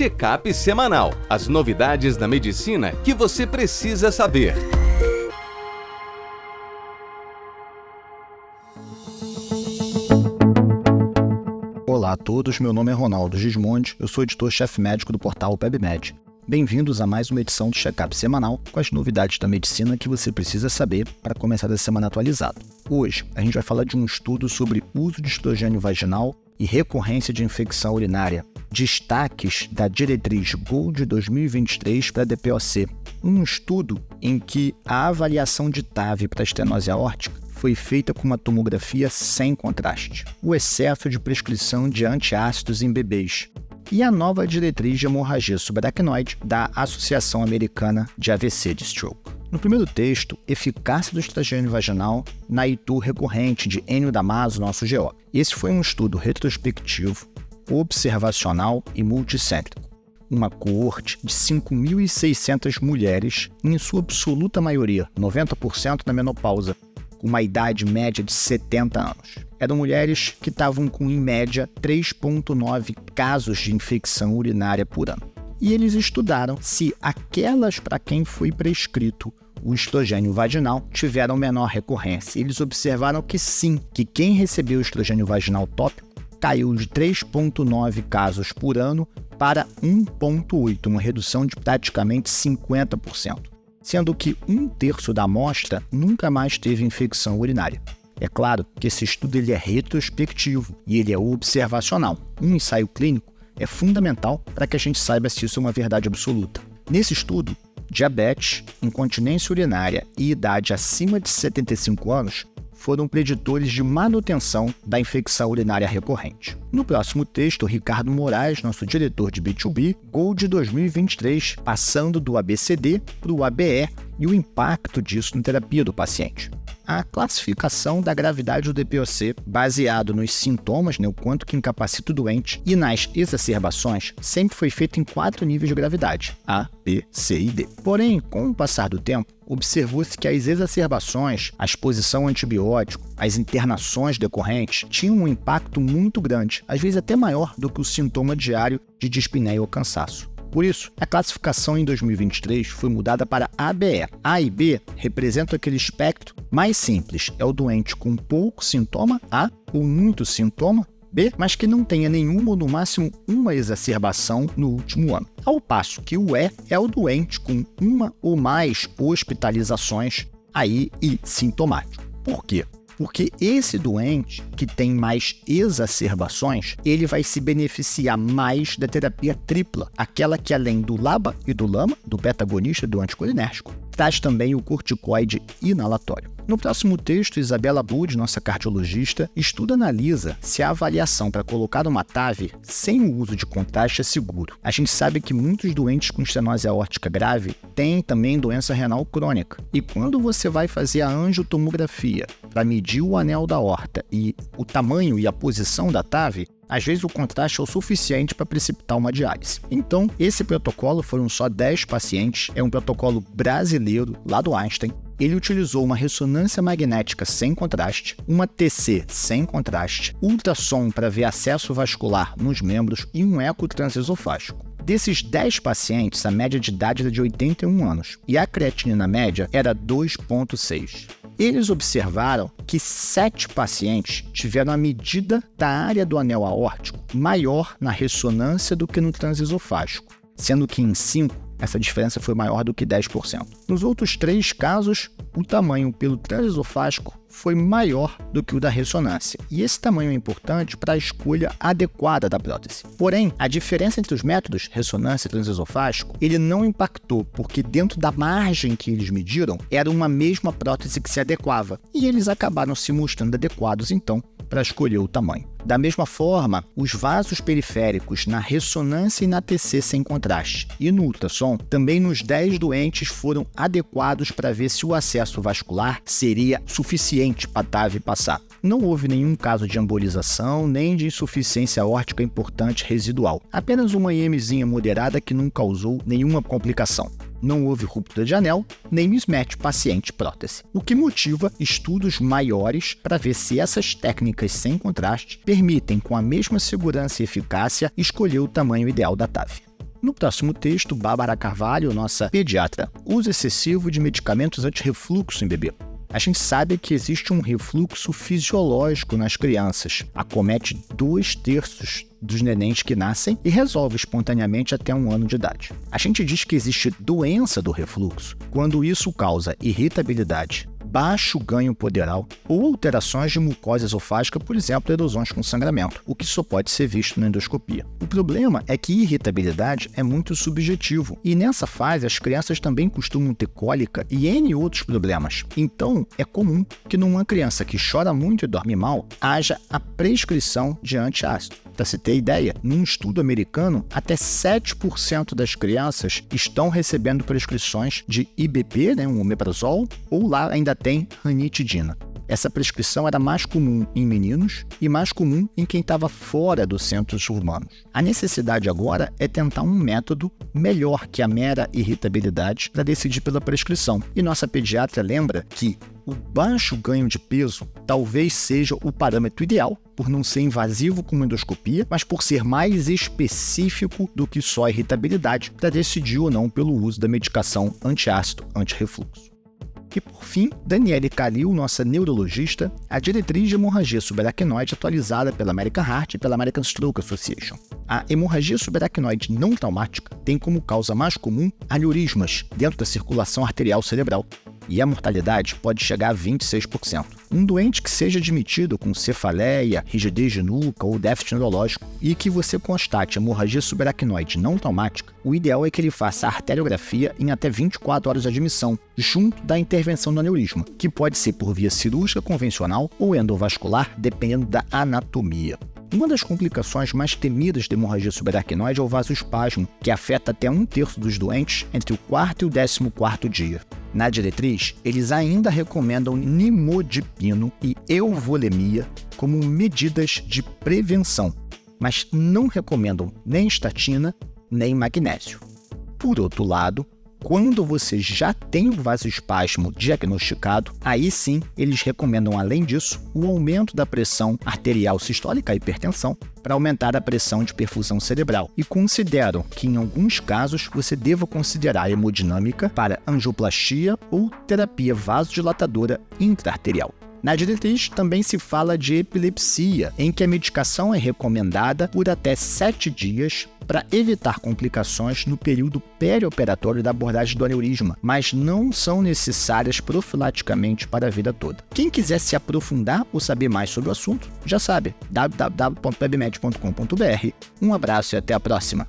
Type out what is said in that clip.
Checkup semanal. As novidades da medicina que você precisa saber. Olá a todos, meu nome é Ronaldo Gismondi, eu sou editor-chefe médico do portal PebMed. Bem-vindos a mais uma edição do Checkup semanal com as novidades da medicina que você precisa saber para começar a semana atualizado. Hoje, a gente vai falar de um estudo sobre uso de estrogênio vaginal e recorrência de infecção urinária. Destaques da diretriz GOLD 2023 para a DPOC. Um estudo em que a avaliação de TAV para estenose aórtica foi feita com uma tomografia sem contraste. O excesso de prescrição de antiácidos em bebês e a nova diretriz de hemorragia subaracnoide da Associação Americana de AVC de Stroke. No primeiro texto, eficácia do estrogênio vaginal na ITU recorrente de Enio Damaso, nosso GO. Esse foi um estudo retrospectivo, observacional e multicêntrico. Uma coorte de 5.600 mulheres, em sua absoluta maioria, 90% na menopausa, com uma idade média de 70 anos. Eram mulheres que estavam com, em média, 3,9 casos de infecção urinária por ano. E eles estudaram se aquelas para quem foi prescrito o estrogênio vaginal tiveram menor recorrência. Eles observaram que sim, que quem recebeu o estrogênio vaginal tópico caiu de 3,9 casos por ano para 1,8, uma redução de praticamente 50% sendo que um terço da amostra nunca mais teve infecção urinária. É claro que esse estudo ele é retrospectivo e ele é observacional. Um ensaio clínico é fundamental para que a gente saiba se isso é uma verdade absoluta. Nesse estudo, diabetes, incontinência urinária e idade acima de 75 anos foram preditores de manutenção da infecção urinária recorrente. No próximo texto, Ricardo Moraes, nosso diretor de B2B, Gold 2023, passando do ABCD para o ABE e o impacto disso na terapia do paciente a classificação da gravidade do DPOC, baseado nos sintomas, né, o quanto que incapacita o doente, e nas exacerbações, sempre foi feito em quatro níveis de gravidade: A, B, C e D. Porém, com o passar do tempo, observou-se que as exacerbações, a exposição a antibiótico, as internações decorrentes tinham um impacto muito grande, às vezes até maior do que o sintoma diário de dispneia ou cansaço. Por isso, a classificação em 2023 foi mudada para ABE. A e B representam aquele espectro mais simples, é o doente com pouco sintoma, A, ou muito sintoma, B, mas que não tenha nenhuma ou no máximo uma exacerbação no último ano. Ao passo que o E é o doente com uma ou mais hospitalizações aí e sintomático. Por quê? Porque esse doente que tem mais exacerbações, ele vai se beneficiar mais da terapia tripla, aquela que além do LABA e do LAMA, do beta-agonista do anticolinérgico, traz também o corticoide inalatório. No próximo texto, Isabela Bud, nossa cardiologista, estuda e analisa se a avaliação para colocar uma TAV sem o uso de contraste é seguro. A gente sabe que muitos doentes com estenose aórtica grave têm também doença renal crônica. E quando você vai fazer a angiotomografia para medir o anel da horta e o tamanho e a posição da TAV, às vezes o contraste é o suficiente para precipitar uma diálise. Então, esse protocolo foram só 10 pacientes, é um protocolo brasileiro lá do Einstein, ele utilizou uma ressonância magnética sem contraste, uma TC sem contraste, ultrassom para ver acesso vascular nos membros e um eco transesofágico. Desses 10 pacientes, a média de idade era de 81 anos e a creatinina média era 2,6. Eles observaram que 7 pacientes tiveram a medida da área do anel aórtico maior na ressonância do que no transesofágico, sendo que em 5 essa diferença foi maior do que 10%. Nos outros três casos, o tamanho pelo transesofágico foi maior do que o da ressonância, e esse tamanho é importante para a escolha adequada da prótese. Porém, a diferença entre os métodos ressonância e transesofágico, ele não impactou, porque dentro da margem que eles mediram, era uma mesma prótese que se adequava, e eles acabaram se mostrando adequados então para escolher o tamanho. Da mesma forma, os vasos periféricos na ressonância e na TC sem contraste e no ultrassom, também nos 10 doentes foram adequados para ver se o acesso vascular seria suficiente para a TAV passar. Não houve nenhum caso de embolização nem de insuficiência órtica importante residual, apenas uma IMzinha moderada que não causou nenhuma complicação não houve ruptura de anel, nem mismatch paciente-prótese, o que motiva estudos maiores para ver se essas técnicas sem contraste permitem, com a mesma segurança e eficácia, escolher o tamanho ideal da TAV. No próximo texto, Bárbara Carvalho, nossa pediatra, uso excessivo de medicamentos anti-refluxo em bebê. A gente sabe que existe um refluxo fisiológico nas crianças. Acomete dois terços dos nenéns que nascem e resolve espontaneamente até um ano de idade. A gente diz que existe doença do refluxo quando isso causa irritabilidade, baixo ganho poderal ou alterações de mucosa esofágica, por exemplo, erosões com sangramento, o que só pode ser visto na endoscopia. O problema é que irritabilidade é muito subjetivo e nessa fase as crianças também costumam ter cólica e N outros problemas. Então, é comum que numa criança que chora muito e dorme mal, haja a prescrição de antiácido. Para se ter ideia, num estudo americano, até 7% das crianças estão recebendo prescrições de IBP, né, um omeprazol, ou lá ainda tem ranitidina. Essa prescrição era mais comum em meninos e mais comum em quem estava fora dos centros urbanos. A necessidade agora é tentar um método melhor que a mera irritabilidade para decidir pela prescrição. E nossa pediatra lembra que o baixo ganho de peso talvez seja o parâmetro ideal, por não ser invasivo como endoscopia, mas por ser mais específico do que só irritabilidade, para decidir ou não pelo uso da medicação antiácido anti-refluxo. E por fim, Daniele Calil, nossa neurologista, a diretriz de hemorragia subaracnoide atualizada pela American Heart e pela American Stroke Association. A hemorragia subaracnoide não traumática tem como causa mais comum aneurismas dentro da circulação arterial cerebral, e a mortalidade pode chegar a 26%. Um doente que seja admitido com cefaleia, rigidez de nuca ou déficit neurológico e que você constate hemorragia subaracnoide não traumática, o ideal é que ele faça arteriografia em até 24 horas de admissão, junto da intervenção do aneurisma, que pode ser por via cirúrgica convencional ou endovascular, dependendo da anatomia. Uma das complicações mais temidas da hemorragia subaracnoide é o vasoespasmo, que afeta até um terço dos doentes entre o quarto e o décimo quarto dia. Na diretriz, eles ainda recomendam nimodipino e euvolemia como medidas de prevenção, mas não recomendam nem estatina nem magnésio. Por outro lado, quando você já tem o vasoespasmo diagnosticado, aí sim eles recomendam, além disso, o aumento da pressão arterial sistólica, a hipertensão, para aumentar a pressão de perfusão cerebral e consideram que, em alguns casos, você deva considerar hemodinâmica para angioplastia ou terapia vasodilatadora intraarterial. Na diretriz também se fala de epilepsia, em que a medicação é recomendada por até 7 dias para evitar complicações no período perioperatório da abordagem do aneurisma, mas não são necessárias profilaticamente para a vida toda. Quem quiser se aprofundar ou saber mais sobre o assunto, já sabe, www.webmed.com.br. Um abraço e até a próxima!